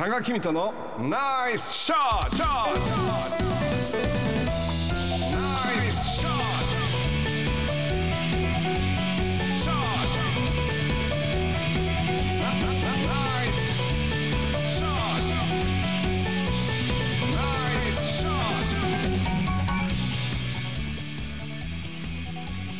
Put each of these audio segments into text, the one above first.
多賀君とのナイスショット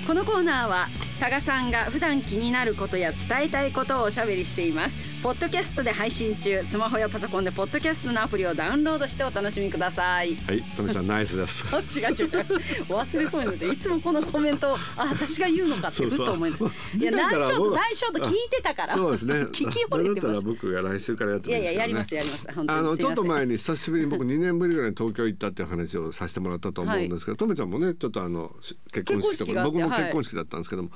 このコーナーは多賀さんが普段気になることや伝えたいことをおしゃべりしていますポッドキャストで配信中スマホやパソコンでポッドキャストのアプリをダウンロードしてお楽しみください。はい、とめちゃんナイスです。あ違う違う違う。忘れそうになっていつもこのコメントをあ私が言うのかってふっと思います。いや次回からナイスショート聞いてたから。そうですね。聞き惚れてました僕が来週からやっていやい。ややりますやります。本当に。あのちょっと前にに久しぶりに僕2年ぶりぐらいに東京行ったっていう話をさせてもらったと思うんですけど、とめちゃんもねちょっとあのし結婚式とか僕もはい。結婚式だったんですけども、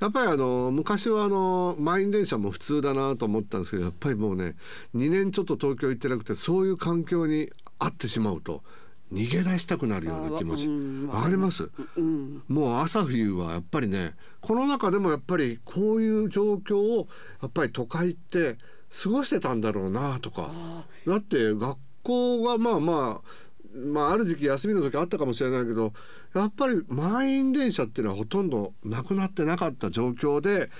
やっぱりあの昔はあの満員電車も普通だなと思ったんですけどやっぱりもうね2年ちょっと東京行ってなくてそういう環境にあってしまうと逃げ出したくなるような気持ち。わかります、うん。もう朝冬はやっぱりねこの中でもやっぱりこういう状況をやっぱり都会って過ごしてたんだろうなとか。だって学校がまあまあまあある時期休みの時あったかもしれないけどやっぱり満員電車っていうのはほとんどなくなってなかった状況で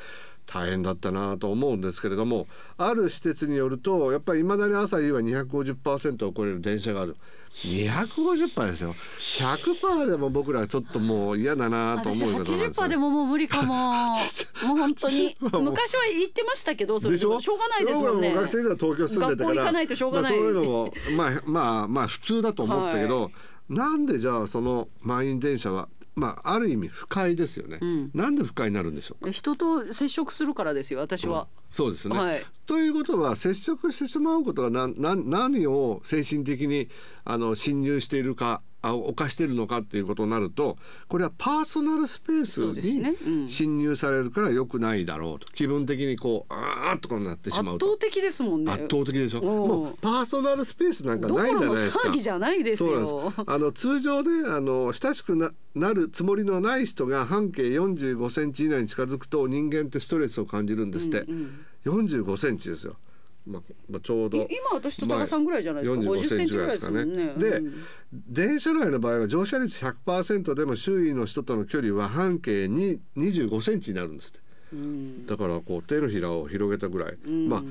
大変だったなと思うんですけれどもある施設によるとやっぱりいまだに朝夕は250%を超える電車がある。250%ですよ。100%でも僕らはちょっともう嫌だなと私思うことなんです80%よでももう無理かも。もう本当に。80%も。昔は言ってましたけどそれでしょ？しょうがないですもんね。学生時代東京住んでたから。学校行かないとしょうがない。まあ、そういうのもまあまあまあ普通だと思ったけど、なんでじゃあその満員電車はまあある意味不快ですよね、ん。なんで不快になるんでしょうか？人と接触するからですよ私は、そうですね、はい。ということは接触してしまうことがなな何を精神的にあの侵入しているかあ犯しているのかっていうことになるとこれはパーソナルスペースに侵入されるから良くないだろうと気分的にこうあーっとこうなってし圧まうと。倒的ですもんね。圧倒的でしょ？もうパーソナルスペースなんかないじゃないですか騒ぎじゃないですよ。あの通常ねあの親しくななるつもりのない人が半径45センチ以内に近づくと人間ってストレスを感じるんですって、45センチですよ、まあまあ、ちょうどい今私と多賀さんぐらいじゃないですかまあ50センチぐらいですもんね。で、うん電車内の場合は乗車率100%でも周囲の人との距離は半径に25センチになるんですって。うん。だからこう手のひらを広げたぐらい、まあ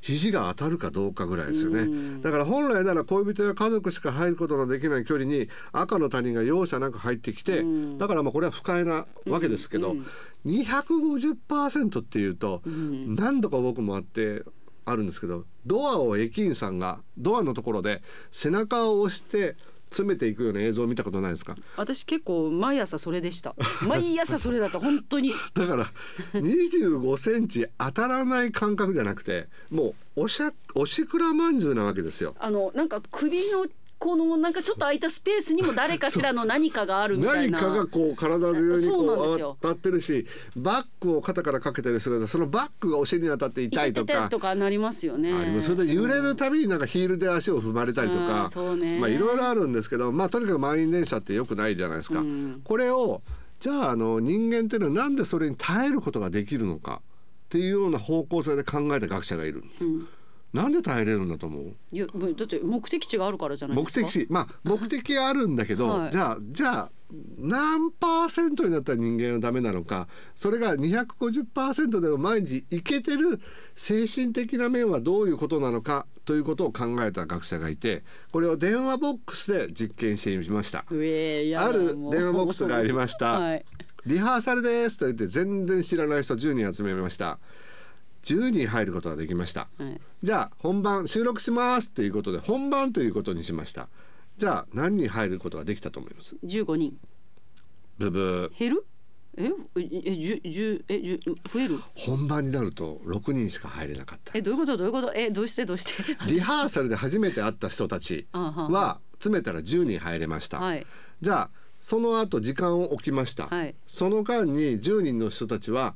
肘が当たるかどうかぐらいですよね、だから本来なら恋人や家族しか入ることのできない距離に赤の他人が容赦なく入ってきて、だからまあこれは不快なわけですけど、250%っていうと、何度か僕もあってあるんですけどドアを駅員さんがドアのところで背中を押して詰めていくような映像を見たことないですか？私結構毎朝それでした。毎朝それだと本当に。だから25センチ当たらない感覚じゃなくてもうおしゃおしくらまんじゅうなわけですよ。あのなんか首のこのなんかちょっと空いたスペースにも誰かしらの何かがあるみたいな。何かがこう体中にこう当たってるしバッグを肩からかけてる人がそのバッグがお尻に当たって痛いとか。とかなりますよね。それで揺れるたびになんかヒールで足を踏まれたりとあかうね。まあいろいろあるんですけどまあとにかく満員電車ってよくないじゃないですか。うん。これをじゃああの人間っていうのはなんでそれに耐えることができるのかっていうような方向性で考えた学者がいるんです。なんで耐えれるんだと思う？いやだって目的地があるからじゃないですか？目的地まあ目的はあるんだけど、はいじゃあじゃあ何パーセントになったら人間はダメなのかそれが250%でも毎日いけてる精神的な面はどういうことなのかということを考えた学者がいてこれを電話ボックスで実験してみました。ある電話ボックスがありました。はいリハーサルですと言って全然知らない人10人集めました。10人入ることができました。はいじゃあ本番収録しますということで本番ということにしました。じゃあ何人入ることができたと思います？15人ブブー。減る？え？ええ十十え十増える？本番になると6人しか入れなかった。えどういうこと？どういうこと？えどうして？どうして？リハーサルで初めて会った人たちあはは詰めたら10人入れました。はいじゃあその後時間を置きました。はいその間に10人の人たちは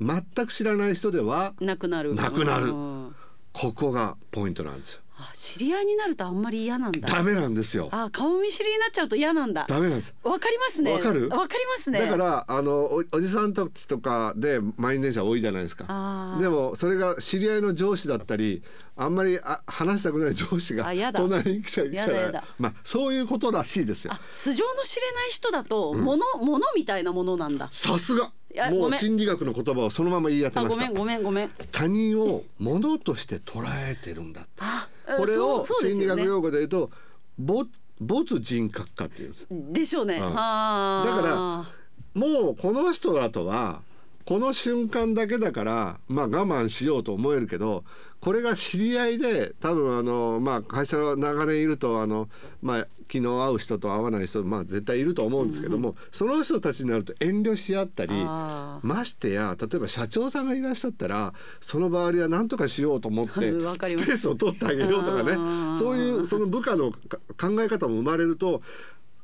全く知らない人ではなくなる。なくなる。うん。ここがポイントなんですよ。あ知り合いになるとあんまり嫌なんだ。ダメなんですよ。あ顔見知りになっちゃうと嫌なんだ。ダメなんです。わかりますね。わかる？わかりますね。だからあのおおじさんたちとかで満員電車多いじゃないですか。でもそれが知り合いの上司だったりあんまりあ話したくない上司が隣に来た来たらまあそういうことらしいですよ。あ素性の知れない人だとものものみたいなものなんだ。さすがもう心理学の言葉をそのまま言い当てました。あごめんごめんごめん。他人を物として捉えてるんだあこれを心理学用語で言うと没没人格化っていうんですでしょうね、うん。はあ。だからもうこの人らとはこの瞬間だけだからまあ我慢しようと思えるけどこれが知り合いで多分あのまあ会社の長年いるとあのまあ昨日会う人と会わない人まあ絶対いると思うんですけども、その人たちになると遠慮し合ったりましてや例えば社長さんがいらっしゃったらその周りは何とかしようと思って スペースを取ってあげようとかね。うん。そういうその部下のか考え方も生まれると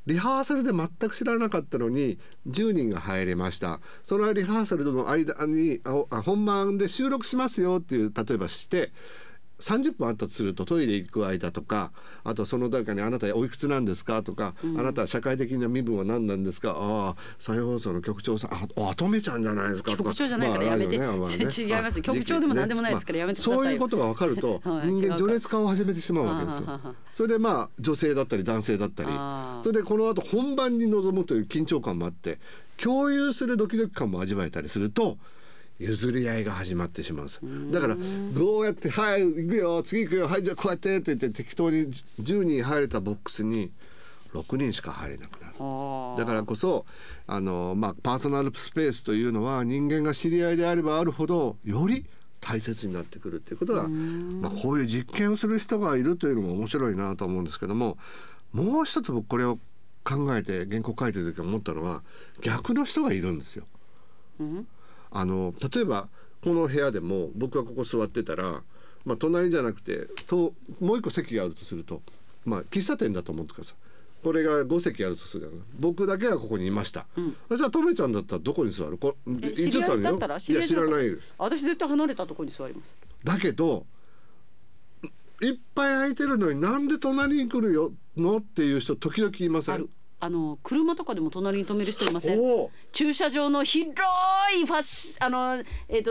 リハーサルで全く知らなかったのに10人が入れました。そのリハーサルとの間にああ本番で収録しますよっていう例えばして30分あったとするとトイレ行く間とかあとその中に「あなたおいくつなんですか?」とか、あなたは社会的な身分は何なんですか?」ああ再放送の局長さん「ああとめちゃんじゃないですか」とか。局長じゃないからやめて。ラジオねまあね。違いますよ。局長でも何でもないですからやめてくださいよ。まあそういうことが分かると はい人間序列化を始めてしまうわけですよ。それでまあ女性だったり男性だったり。それでこの後本番に臨むという緊張感もあって共有するドキドキ感も味わえたりすると譲り合いが始まってしまうんですだからどうやって「はい行くよ次行くよはいじゃあこうやって」って言って適当に10人入れたボックスに6人しか入れなくなる。あだからこそあの、まあ、パーソナルスペースというのは人間が知り合いであればあるほどより大切になってくるっていうことが、まあ、こういう実験をする人がいるというのも面白いなと思うんですけどももう一つ僕これを考えて原稿書いてる時思ったのは逆の人がいるんですよ。あの例えばこの部屋でも僕がここ座ってたら、まあ、隣じゃなくてともう一個席があるとすると、まあ、喫茶店だと思ってください。これが5席あるとする僕だけがここにいました、じゃあとめちゃんだったらどこに座る？こえ知り合いだったらいや知らないです。私絶対離れたところに座ります。だけどいっぱい空いてるのになんで隣に来るよのっていう人時々いません？あの車とかでも隣に止める人いません？駐車場の広いファッシあのえっ、と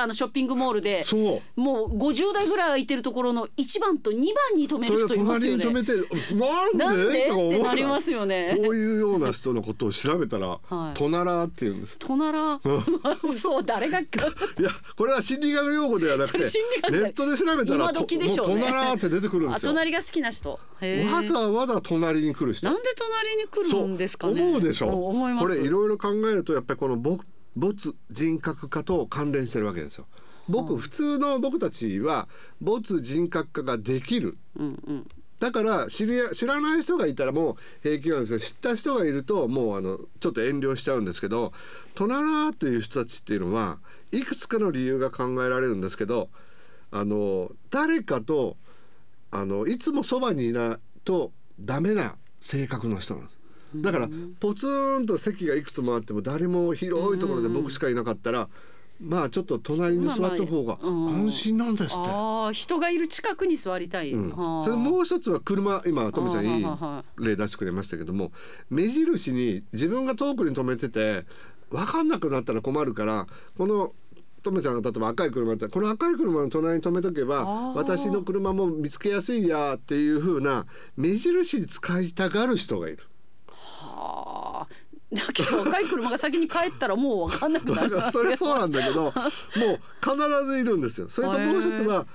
あのショッピングモールでそう。もう50台ぐらい空いてるところの1番と2番に止める人いますよね。隣に止めてなんで？ってなりますよね。こういうような人のことを調べたら「はい。トナラー」って言うんです。隣？そう誰がいやこれは心理学用語ではなくてネだットで調べたら今時でしょうね。トナラーって出てくるんであすよ。隣が好きな人。わざわざ隣に来る人。なんで隣に？来るんですかね。思うでしょ。お思います。これいろいろ考えるとやっぱりこの没没人格化と関連してるわけですよ。僕普通の僕たちは没人格化ができる。うんうん。だから知り知らない人がいたらもう平気なんですよ。知った人がいるともうあのちょっと遠慮しちゃうんですけどトナラーという人たちっていうのはいくつかの理由が考えられるんですけどあの誰かとあのいつもそばにいないとダメな性格の人なんです。だからポツンと席がいくつもあっても誰も広いところで僕しかいなかったらまあちょっと隣に座った方が安心なんですって。ああ人がいる近くに座りたい、うん。はあ。それもう一つは車今トメちゃんいい例出してくれましたけども目印に自分が遠くに止めてて分かんなくなったら困るからこのトメちゃんが例えば赤い車だったらこの赤い車の隣に止めとけば私の車も見つけやすいやっていう風な目印に使いたがる人がいる。はあだけど若い車が先に帰ったらもう分かんなくな だるからそれそうなんだけどもう必ずいるんですよ。それともう一つは、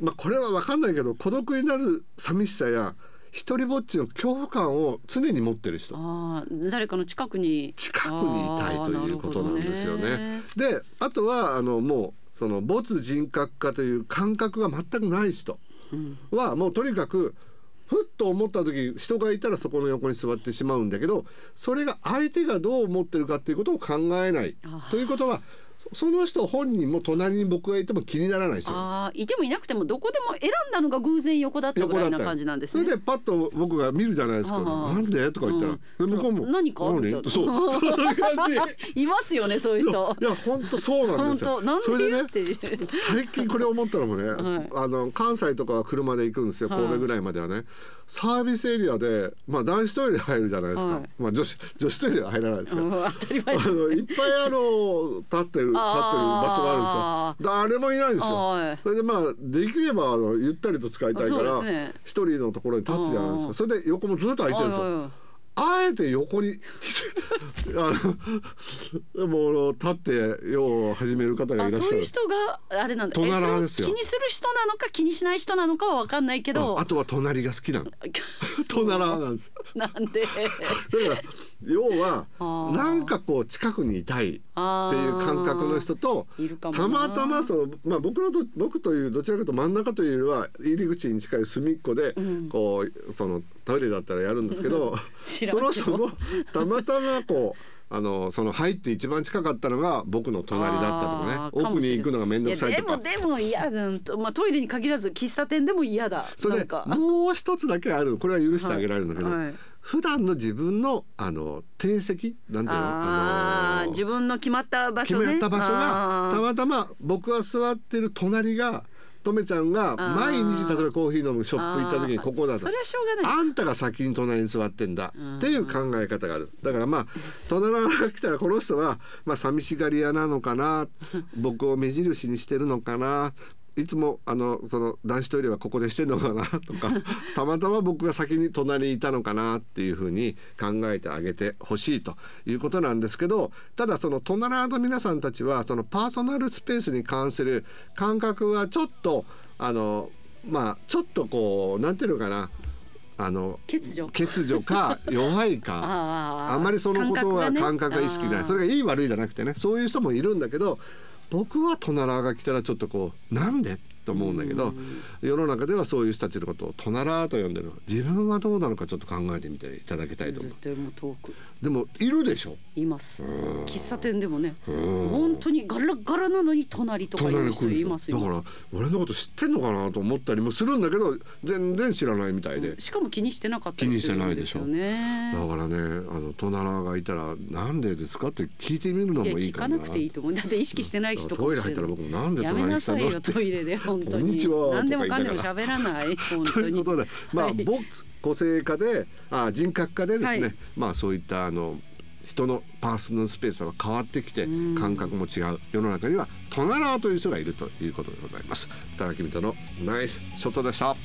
まあ、これは分かんないけど孤独になる寂しさや一人ぼっちの恐怖感を常に持ってる人。ああ誰かの近くに。近くにいたいということなんですよあーなるね。であとはあのもうその没人格化という感覚が全くない人。はもうとにかくふっと思った時人がいたらそこの横に座ってしまうんだけどそれが相手がどう思ってるかっていうことを考えない。ということはその人本人も隣に僕がいても気にならない人ああいてもいなくてもどこでも選んだのが偶然横だったぐらいなよ感じなんですね。それでパッと僕が見るじゃないですか「はあなんで?」とか言ったら、うん。で向こうも「何か？そうそうそういう感じ。いますよねそういうい人や本当そうなんですよ。本当。なんそれでて最近これ思ったのもね、はい。あの関西とかは車で行くんですよはい。神戸ぐらいまではね、サービスエリアで、まあ、男子トイレ入るじゃないですか、はい。まあ、女子女子トイレは入らないですけど、うん当たり前ですあのいっぱいあの立ってる立ってる場所があるんですあよ誰もいないんですよ、はい。それでまあできればあのゆったりと使いたいからすね。一、人のところに立つじゃないですか。それで横もずっと空いてるんですよ、あえて横にあのもう立って用を始める方がいらあっしゃる。そういう人があれなんだ。隣ですよ。気にする人なのか気にしない人なのかは分かんないけどああとは隣が好きなの隣 なんです。なんで？だから要はなんかこう近くにいたいっていう感覚の人とたまたまその、まあ、僕らと僕というどちらかというと真ん中というよりは入り口に近い隅っこで、ん。こうそのトイレだったらやるんですけど その人もたまたまこう。あのその入って一番近かったのが僕の隣だったとかあね奥に行くのが面倒くさいとか。やでもでも嫌だと。まあトイレに限らず喫茶店でも嫌だ。それでもう一つだけある。これは許してあげられるんだけど、はいはい普段の自分のあの定席なんていうの？あーの自分の決まった場決所ね。めた場所がたまたま僕が座ってる隣がとめちゃんが毎日例えばコーヒー飲むショップ行った時にここだと。それはしょうがない。あんたが先に隣に座ってんだ。っていう考え方がある。だからまあ隣が来たらこの人はまあ寂しがり屋なのかな。僕を目印にしてるのかないつもあのその男子トイレはここでしてんのかなとか たまたま僕が先に隣にいたのかなっていうふうに考えてあげてほしいということなんですけどただその隣の皆さんたちはそのパーソナルスペースに関する感覚はちょっとあのまあちょっとこうなんていうのかなあの欠如欠如か弱いかあまりそのことは感感覚が意識ない。それがいい悪いじゃなくてねそういう人もいるんだけど僕はトナラーが来たらちょっとこうなんで？と思うんだけど世の中ではそういう人たちのことを隣と呼んでる。自分はどうなのかちょっと考えてみていただきたいと思う。絶対もう遠く。でもいるでしょ？います。喫茶店でもね本当にガラガラなのに隣とかいう人いますだから俺のこと知ってんのかなと思ったりもするんだけど全然知らないみたいで。しかも気にしてなかったりするんですよね。だからねあの隣がいたらなんでですかって聞いてみるのいやもいいかな。聞かなくていいと思う。だって意識してない人かもトイレしれない入ったら僕もなんでやめ隣になさいよ来たのってトイレで本当に。こんにちは。何でもかんでも喋らない。本 と当にいうことで、まあ、はい。僕個性化であ人格化でですね、はい。まあそういったあの人のパーソナルスペースが変わってきて感覚も違う世の中にはトナラーという人がいるということでございます。田中美人のナイスショットでした。